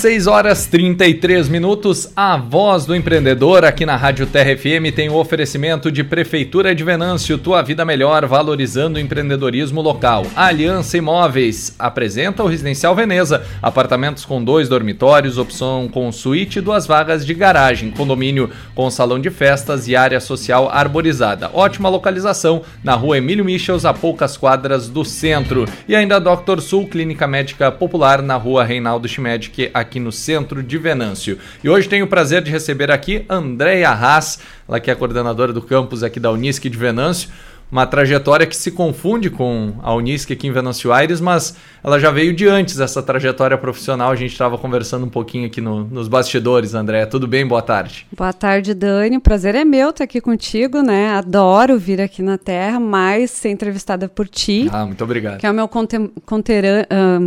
6 horas 33 minutos, a voz do empreendedor aqui na Rádio Terra FM tem o oferecimento de Prefeitura de Venâncio, tua vida melhor, valorizando o empreendedorismo local. Aliança Imóveis apresenta o Residencial Veneza, apartamentos com dois dormitórios, opção com suíte e duas vagas de garagem, condomínio com salão de festas e área social arborizada. Ótima localização na rua Emílio Michels, a poucas quadras do centro. E ainda Dr. Sul, Clínica Médica Popular na rua Reinaldo Schmedic, aqui aqui no centro de Venâncio. E hoje tenho o prazer de receber aqui Andréia Haas, ela que é coordenadora do campus aqui da Unisc de Venâncio uma trajetória que se confunde com a Unisc aqui em Venâncio Aires, mas ela já veio de antes essa trajetória profissional. A gente estava conversando um pouquinho aqui no, nos bastidores, André. Tudo bem? Boa tarde. Boa tarde, Dani. O prazer é meu estar aqui contigo, né? Adoro vir aqui na Terra, mas ser entrevistada por ti. Ah, muito obrigado. Que é o meu contem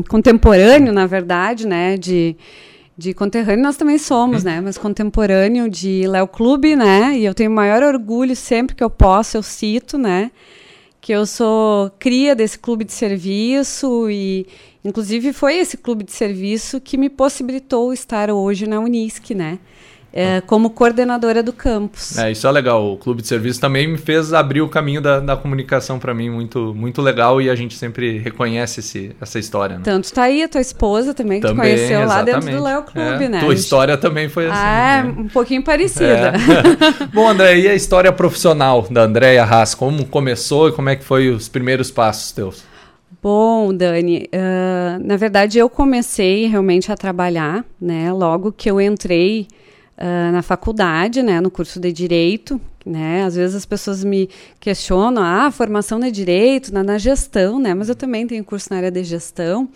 contemporâneo, na verdade, né? De de conterrâneo nós também somos, né? Mas contemporâneo de Léo Clube, né? E eu tenho maior orgulho sempre que eu posso, eu cito, né? Que eu sou cria desse clube de serviço e, inclusive, foi esse clube de serviço que me possibilitou estar hoje na Unisc, né? É, como coordenadora do campus. É, isso é legal. O clube de serviço também me fez abrir o caminho da, da comunicação para mim, muito, muito legal, e a gente sempre reconhece esse, essa história. Né? Tanto tá aí a tua esposa também, que também, te conheceu exatamente. lá dentro do Léo Clube, é, né? Tua história também foi assim. Ah, né? um pouquinho parecida. É. Bom, André, e a história profissional da Andréia Haas? Como começou e como é que foi os primeiros passos teus? Bom, Dani, uh, na verdade eu comecei realmente a trabalhar, né? Logo que eu entrei uh, na faculdade, né, no curso de direito, né? Às vezes as pessoas me questionam, ah, formação de direito, na, na gestão, né? Mas eu também tenho curso na área de gestão.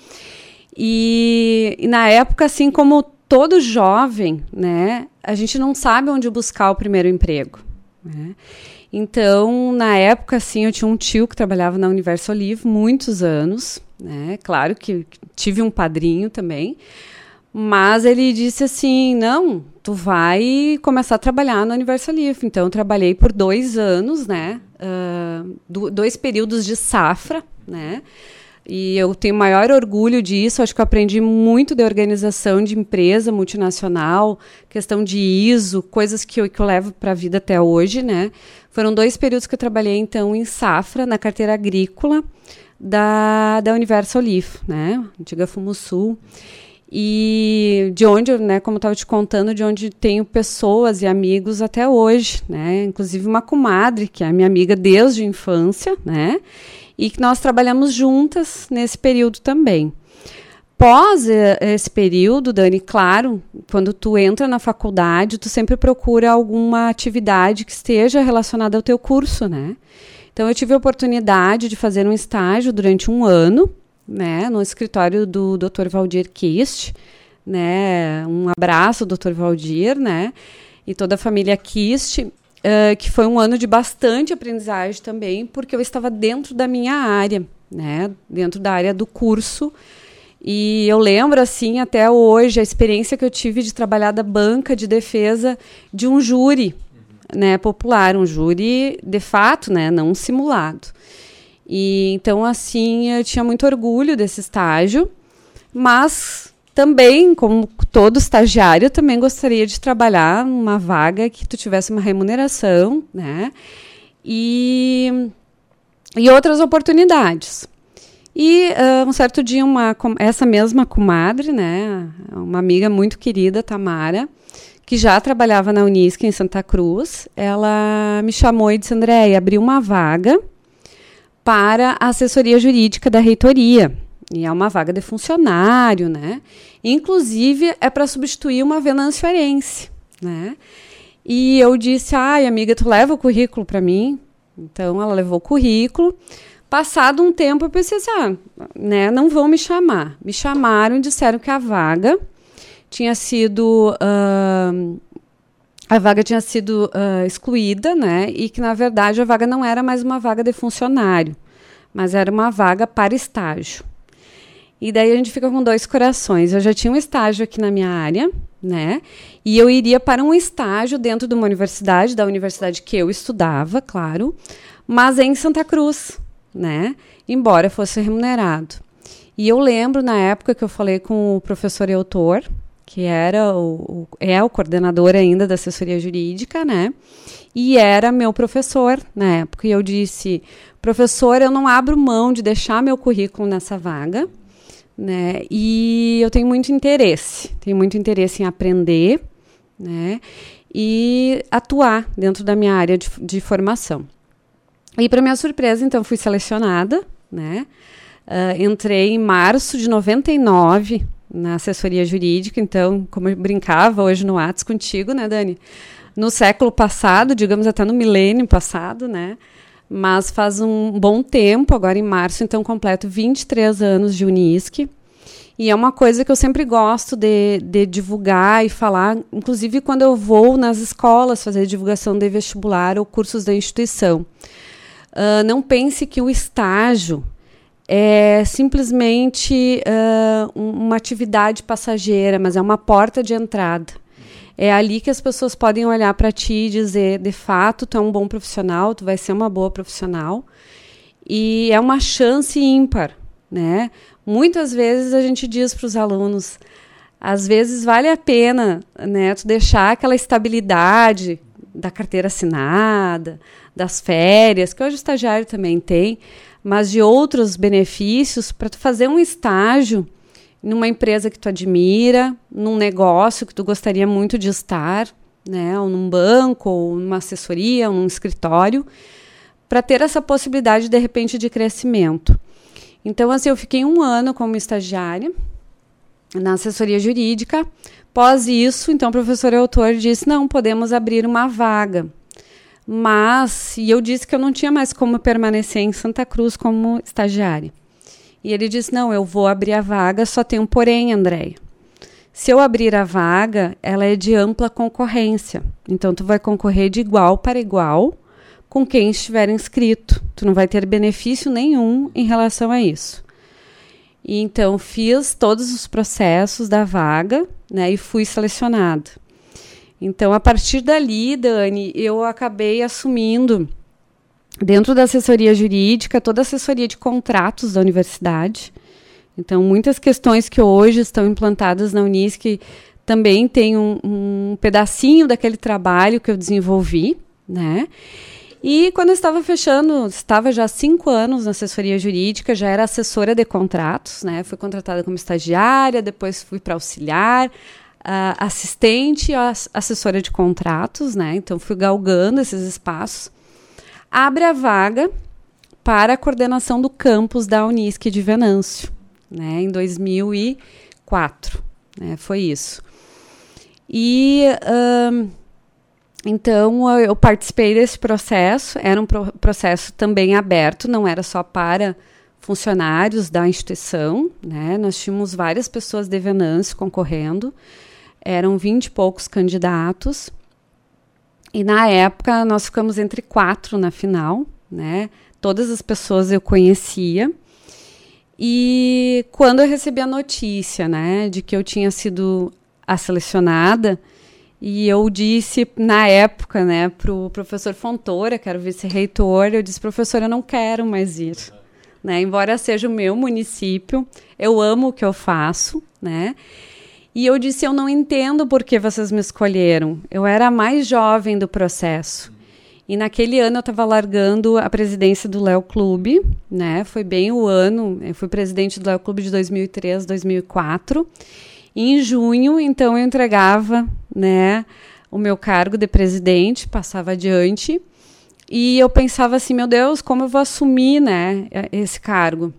E, e, na época, assim como todo jovem, né, a gente não sabe onde buscar o primeiro emprego. Né? Então, na época, assim, eu tinha um tio que trabalhava na Universo Olive muitos anos, né? Claro que tive um padrinho também, mas ele disse assim: não, tu vai começar a trabalhar no Universal Leaf. Então, eu trabalhei por dois anos, né? Uh, dois períodos de safra, né? E eu tenho maior orgulho disso. Acho que eu aprendi muito de organização de empresa multinacional, questão de ISO, coisas que eu, que eu levo para a vida até hoje, né? Foram dois períodos que eu trabalhei, então, em safra, na carteira agrícola da, da Universal Leaf, né? Antiga Fumosul. Sul. E de onde, né, como eu estava te contando, de onde tenho pessoas e amigos até hoje, né? Inclusive uma comadre, que é minha amiga desde a infância, né? E que nós trabalhamos juntas nesse período também. Pós eh, esse período, Dani, claro, quando tu entra na faculdade, tu sempre procura alguma atividade que esteja relacionada ao teu curso, né? Então eu tive a oportunidade de fazer um estágio durante um ano né, no escritório do Dr. Valdir Kist, né, um abraço, Dr. Valdir, né, e toda a família Kist, uh, que foi um ano de bastante aprendizagem também, porque eu estava dentro da minha área, né, dentro da área do curso, e eu lembro, assim, até hoje, a experiência que eu tive de trabalhar da banca de defesa de um júri, né, popular, um júri de fato, né, não simulado. E então assim, eu tinha muito orgulho desse estágio, mas também, como todo estagiário, eu também gostaria de trabalhar numa vaga que tu tivesse uma remuneração, né? E, e outras oportunidades. E uh, um certo dia, uma, essa mesma comadre, né, uma amiga muito querida, Tamara, que já trabalhava na Unisc em Santa Cruz, ela me chamou e disse: Andréia, abriu uma vaga para a assessoria jurídica da reitoria. E é uma vaga de funcionário, né? Inclusive, é para substituir uma venançoarense, né? E eu disse, ai, amiga, tu leva o currículo para mim? Então, ela levou o currículo. Passado um tempo, eu pensei assim, ah, né, não vão me chamar. Me chamaram e disseram que a vaga tinha sido uh, a vaga tinha sido uh, excluída, né? E que, na verdade, a vaga não era mais uma vaga de funcionário, mas era uma vaga para estágio. E daí a gente fica com dois corações. Eu já tinha um estágio aqui na minha área, né? E eu iria para um estágio dentro de uma universidade, da universidade que eu estudava, claro, mas em Santa Cruz, né? Embora fosse remunerado. E eu lembro na época que eu falei com o professor Eutor, que era o, o, é o coordenador ainda da assessoria jurídica, né? E era meu professor na época. E eu disse, professor, eu não abro mão de deixar meu currículo nessa vaga, né? E eu tenho muito interesse, tenho muito interesse em aprender, né? E atuar dentro da minha área de, de formação. E para minha surpresa, então, fui selecionada, né? Uh, entrei em março de 99 na assessoria jurídica, então, como eu brincava hoje no Whats contigo, né, Dani? No século passado, digamos até no milênio passado, né? Mas faz um bom tempo, agora em março, então completo 23 anos de Unisc. E é uma coisa que eu sempre gosto de, de divulgar e falar, inclusive quando eu vou nas escolas fazer divulgação de vestibular ou cursos da instituição. Uh, não pense que o estágio é simplesmente uh, uma atividade passageira, mas é uma porta de entrada. É ali que as pessoas podem olhar para ti e dizer, de fato, tu é um bom profissional, tu vai ser uma boa profissional. E é uma chance ímpar, né? Muitas vezes a gente diz para os alunos, às vezes vale a pena, né, tu deixar aquela estabilidade da carteira assinada, das férias, que hoje o estagiário também tem, mas de outros benefícios para tu fazer um estágio numa empresa que tu admira, num negócio que tu gostaria muito de estar, né, ou num banco, ou numa assessoria, ou num escritório, para ter essa possibilidade de repente de crescimento. Então, assim, eu fiquei um ano como estagiária na assessoria jurídica. Após isso, então, o professor autor disse: não, podemos abrir uma vaga mas, e eu disse que eu não tinha mais como permanecer em Santa Cruz como estagiária. E ele disse: Não, eu vou abrir a vaga, só tem um porém, Andréia. Se eu abrir a vaga, ela é de ampla concorrência. Então, tu vai concorrer de igual para igual com quem estiver inscrito. Tu não vai ter benefício nenhum em relação a isso. E então, fiz todos os processos da vaga né, e fui selecionada. Então, a partir dali, Dani, eu acabei assumindo, dentro da assessoria jurídica, toda a assessoria de contratos da universidade. Então, muitas questões que hoje estão implantadas na Unisc também tem um, um pedacinho daquele trabalho que eu desenvolvi, né? E quando eu estava fechando, estava já cinco anos na assessoria jurídica, já era assessora de contratos, né? Fui contratada como estagiária, depois fui para auxiliar, uh, assistente assessora de contratos, né? Então fui galgando esses espaços. Abre a vaga para a coordenação do campus da Unisc de Venâncio, né? Em 2004, né? Foi isso. E então eu participei desse processo. Era um pro processo também aberto, não era só para funcionários da instituição, né? Nós tínhamos várias pessoas de Venâncio concorrendo eram vinte e poucos candidatos. E na época nós ficamos entre quatro na final, né? Todas as pessoas eu conhecia. E quando eu recebi a notícia, né, de que eu tinha sido a selecionada, e eu disse na época, né, para o professor Fontoura, que era o vice-reitor, eu disse, professor, eu não quero mais ir. Né, embora seja o meu município, eu amo o que eu faço, né? E eu disse: Eu não entendo por que vocês me escolheram. Eu era a mais jovem do processo. E naquele ano eu estava largando a presidência do Léo Clube, né? Foi bem o ano, eu fui presidente do Léo Clube de 2003, 2004. E em junho, então, eu entregava, né, o meu cargo de presidente, passava adiante. E eu pensava assim, meu Deus, como eu vou assumir, né, esse cargo?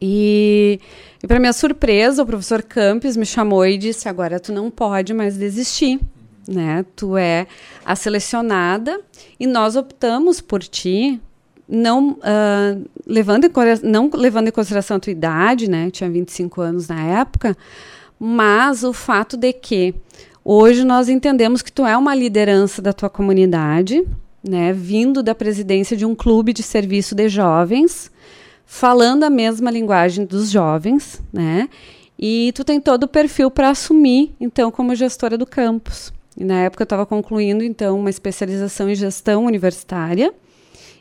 E, e para minha surpresa, o professor Campos me chamou e disse: agora tu não pode mais desistir. Né? Tu é a selecionada e nós optamos por ti, não, uh, levando, em, não levando em consideração a tua idade, né? Eu tinha 25 anos na época, mas o fato de que Hoje nós entendemos que tu é uma liderança da tua comunidade, né, vindo da presidência de um clube de serviço de jovens, falando a mesma linguagem dos jovens, né? E tu tem todo o perfil para assumir, então, como gestora do campus. E na época eu estava concluindo, então, uma especialização em gestão universitária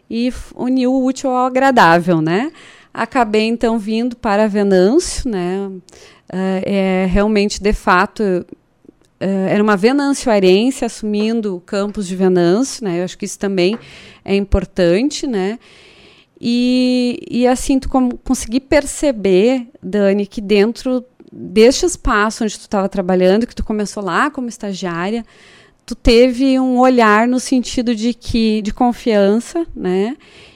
e uniu o útil ao agradável, né? Acabei, então, vindo para Venâncio, né? Uh, é, realmente, de fato, uh, era uma venançoarense assumindo o campus de Venâncio, né? Eu acho que isso também é importante, né? E, e assim, tu consegui perceber, Dani, que dentro deste espaço onde tu estava trabalhando, que tu começou lá como estagiária, tu teve um olhar no sentido de que de confiança, né?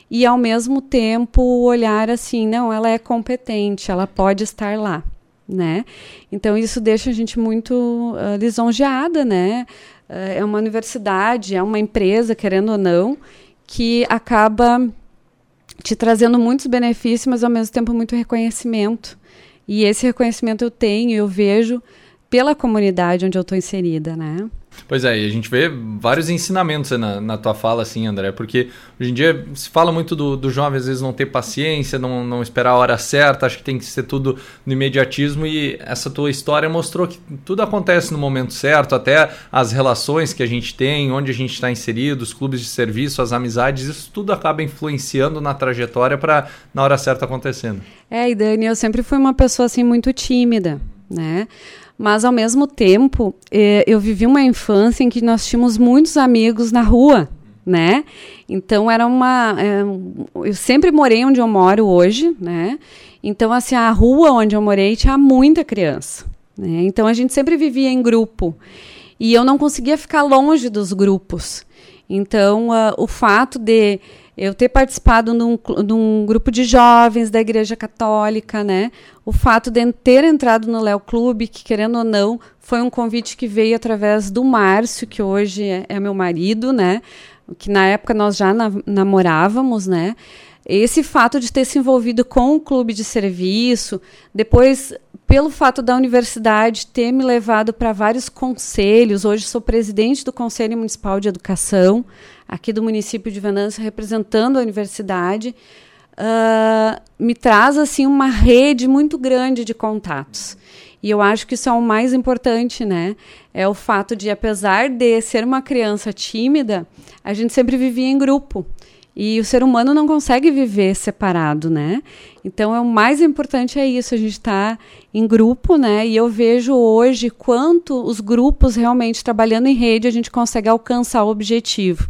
E ao mesmo tempo olhar assim, não, ela é competente, ela pode estar lá, né? Então isso deixa a gente muito uh, lisonjeada, né? Uh, é uma universidade, é uma empresa, querendo ou não, que acaba te trazendo muitos benefícios, mas ao mesmo tempo muito reconhecimento. E esse reconhecimento eu tenho, eu vejo pela comunidade onde eu estou inserida, né? Pois é, e a gente vê vários ensinamentos na, na tua fala, assim, André, porque hoje em dia se fala muito do, do jovem às vezes não ter paciência, não, não esperar a hora certa, acho que tem que ser tudo no imediatismo e essa tua história mostrou que tudo acontece no momento certo, até as relações que a gente tem, onde a gente está inserido, os clubes de serviço, as amizades, isso tudo acaba influenciando na trajetória para na hora certa acontecendo. É, e Dani, eu sempre fui uma pessoa assim muito tímida, né? Mas, ao mesmo tempo, eh, eu vivi uma infância em que nós tínhamos muitos amigos na rua, né? Então, era uma... É, eu sempre morei onde eu moro hoje, né? Então, assim, a rua onde eu morei tinha muita criança, né? Então, a gente sempre vivia em grupo. E eu não conseguia ficar longe dos grupos. Então, uh, o fato de eu ter participado num, num grupo de jovens da Igreja Católica, né? O fato de ter entrado no Léo Clube, que querendo ou não, foi um convite que veio através do Márcio, que hoje é, é meu marido, né? Que na época nós já na, namorávamos, né? Esse fato de ter se envolvido com o clube de serviço, depois pelo fato da universidade ter me levado para vários conselhos, hoje sou presidente do Conselho Municipal de Educação, aqui do município de Venâncio, representando a universidade, uh, me traz assim uma rede muito grande de contatos. E eu acho que isso é o mais importante, né? É o fato de, apesar de ser uma criança tímida, a gente sempre vivia em grupo. E o ser humano não consegue viver separado, né? Então, é o mais importante é isso, a gente está em grupo, né? E eu vejo hoje quanto os grupos realmente trabalhando em rede a gente consegue alcançar o objetivo.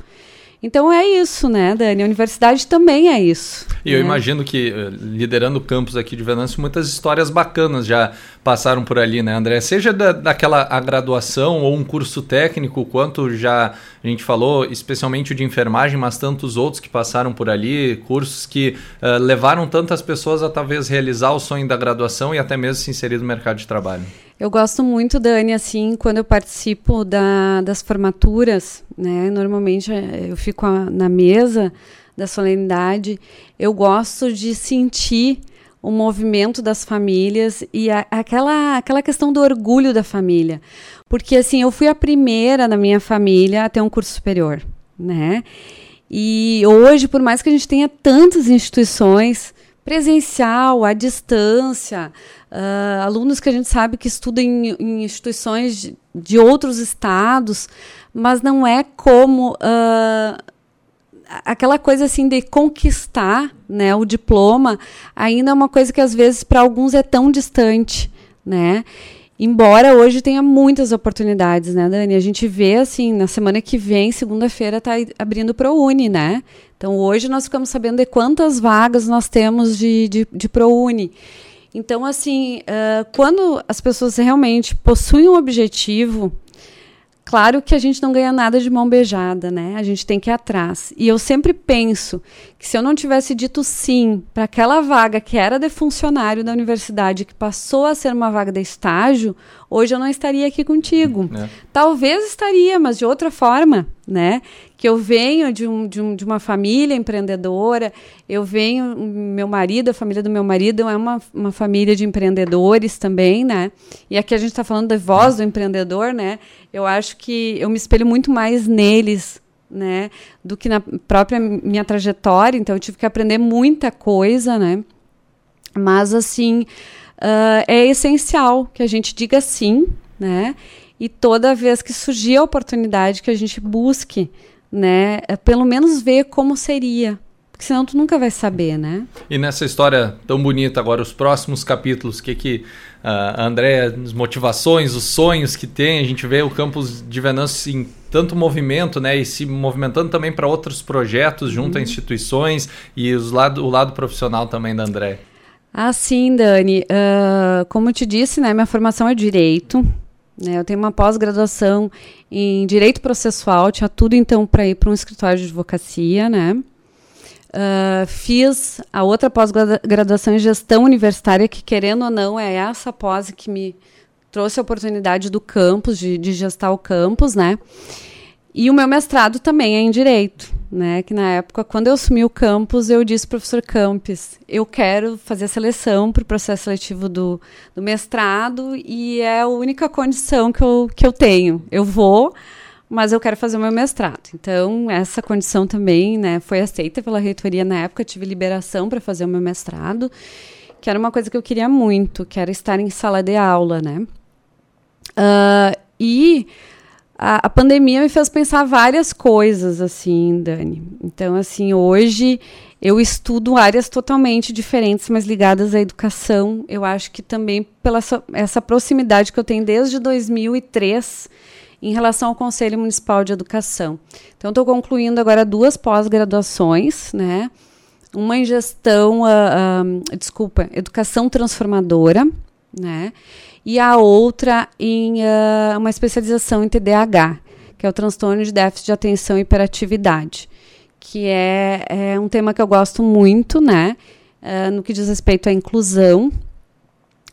Então é isso, né, Dani? A universidade também é isso. E né? eu imagino que, eh, liderando o campus aqui de Venâncio, muitas histórias bacanas já passaram por ali, né, André? Seja da, daquela a graduação ou um curso técnico, quanto já a gente falou, especialmente o de enfermagem, mas tantos outros que passaram por ali, cursos que uh, levaram tantas pessoas a talvez realizar o sonho da graduação e até mesmo se inserir no mercado de trabalho. Eu gosto muito, Dani, assim, quando eu participo da, das formaturas, né? Normalmente eh, eu fico na mesa da solenidade, eu gosto de sentir o movimento das famílias e a, aquela, aquela questão do orgulho da família. Porque, assim, eu fui a primeira na minha família a ter um curso superior, né? E hoje, por mais que a gente tenha tantas instituições, presencial, à distância, uh, alunos que a gente sabe que estudam em, em, instituições de, de outros estados, mas não é como uh, aquela coisa assim de conquistar né, o diploma, ainda é uma coisa que às vezes para alguns é tão distante, né? Embora hoje tenha muitas oportunidades, né, Dani? A gente vê, assim, na semana que vem, segunda-feira, está abrindo para o Uni, né? Então, hoje nós ficamos sabendo de quantas vagas nós temos de, de, de ProUni. Então, assim, uh, quando as pessoas realmente possuem um objetivo, claro que a gente não ganha nada de mão beijada, né? A gente tem que ir atrás. E eu sempre penso que se eu não tivesse dito sim para aquela vaga que era de funcionário da universidade, que passou a ser uma vaga de estágio, hoje eu não estaria aqui contigo. É. Talvez estaria, mas de outra forma, né? Que eu venho de, um, de, um, de uma família empreendedora, eu venho, meu marido, a família do meu marido é uma, uma família de empreendedores também, né? E aqui a gente está falando da voz do empreendedor, né? Eu acho que eu me espelho muito mais neles, né? Do que na própria minha trajetória, então eu tive que aprender muita coisa, né? Mas, assim, uh, é essencial que a gente diga sim, né? E toda vez que surgir a oportunidade que a gente busque, né, é pelo menos ver como seria, porque senão tu nunca vai saber, né? E nessa história tão bonita agora, os próximos capítulos, o que que uh, André, as motivações, os sonhos que tem, a gente vê o campus de Venâncio em tanto movimento, né, e se movimentando também para outros projetos junto uhum. a instituições e os lado, o lado profissional também da André. Ah, sim, Dani. Uh, como eu te disse, né, minha formação é direito. Né, eu tenho uma pós-graduação em direito processual, tinha tudo então para ir para um escritório de advocacia, né? Uh, fiz a outra pós-graduação em gestão universitária, que querendo ou não é essa pós que me trouxe a oportunidade do campus, de, de gestar o campus, né? E o meu mestrado também é em direito, né? Que na época, quando eu assumi o campus, eu disse professor Campos, eu quero fazer a seleção para o processo seletivo do, do mestrado e é a única condição que eu, que eu tenho. Eu vou, mas eu quero fazer o meu mestrado. Então, essa condição também né, foi aceita pela reitoria na época, tive liberação para fazer o meu mestrado, que era uma coisa que eu queria muito, que era estar em sala de aula, né? Uh, e a, a, pandemia me fez pensar várias coisas, assim, Dani. Então, assim, hoje eu estudo áreas totalmente diferentes, mas ligadas à educação. Eu acho que também pela essa, proximidade que eu tenho desde 2003 em relação ao Conselho Municipal de Educação. Então, estou concluindo agora duas pós-graduações, né? Uma em gestão, uh, uh, desculpa, educação transformadora, né? e a outra em uh, uma especialização em TDAH, que é o transtorno de déficit de atenção e hiperatividade, que é, é um tema que eu gosto muito, né? Uh, no que diz respeito à inclusão.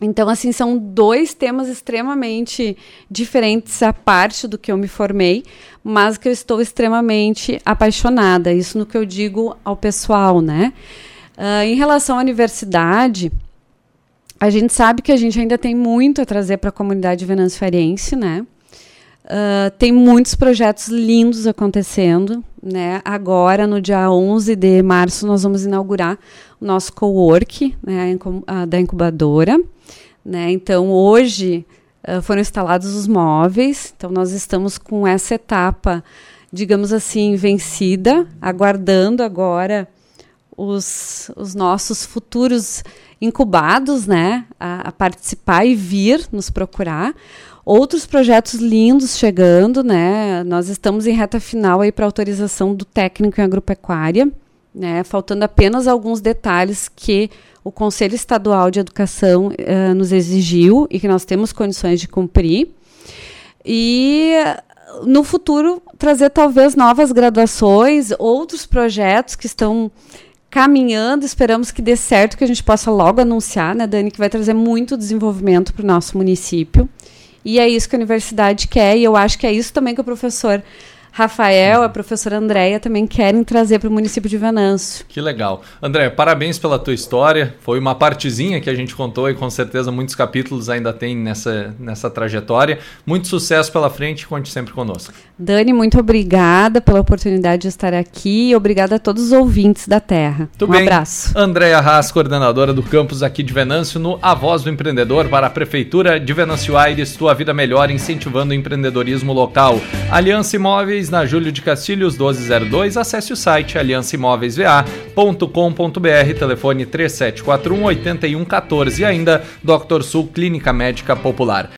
Então, assim, são dois temas extremamente diferentes à parte do que eu me formei, mas que eu estou extremamente apaixonada. Isso no que eu digo ao pessoal, né? Uh, em relação à universidade, a gente sabe que a gente ainda tem muito a trazer para a comunidade venanciarense, né? Uh, tem muitos projetos lindos acontecendo, né? Agora, no dia 11 de março, nós vamos inaugurar o nosso co-work né, da incubadora. Né? Então, hoje uh, foram instalados os móveis, então nós estamos com essa etapa, digamos assim, vencida, aguardando agora os, os nossos futuros incubados, né, a, a, participar e vir nos procurar. Outros projetos lindos chegando, né? Nós estamos em reta final aí para autorização do técnico em agropecuária, né? Faltando apenas alguns detalhes que o Conselho Estadual de Educação uh, nos exigiu e que nós temos condições de cumprir. E no futuro trazer talvez novas graduações, outros projetos que estão caminhando, esperamos que dê certo, que a gente possa logo anunciar, né, Dani, que vai trazer muito desenvolvimento para o nosso município. E é isso que a universidade quer, e eu acho que é isso também que o professor Rafael, a professora Andréia também querem trazer para o município de Venâncio. Que legal. André, parabéns pela tua história. Foi uma partezinha que a gente contou e com certeza muitos capítulos ainda tem nessa, nessa trajetória. Muito sucesso pela frente conte sempre conosco. Dani, muito obrigada pela oportunidade de estar aqui e obrigada a todos os ouvintes da Terra. Um bem. abraço. Andréia Haas, coordenadora do campus aqui de Venâncio, no A Voz do Empreendedor para a Prefeitura de Venâncio Aires, tua vida melhor incentivando o empreendedorismo local. Aliança Imóveis Imóveis na Júlio de Castilhos 1202. Acesse o site aliançaimoveisva.com.br, telefone 3741 8114 e ainda Dr. Sul Clínica Médica Popular.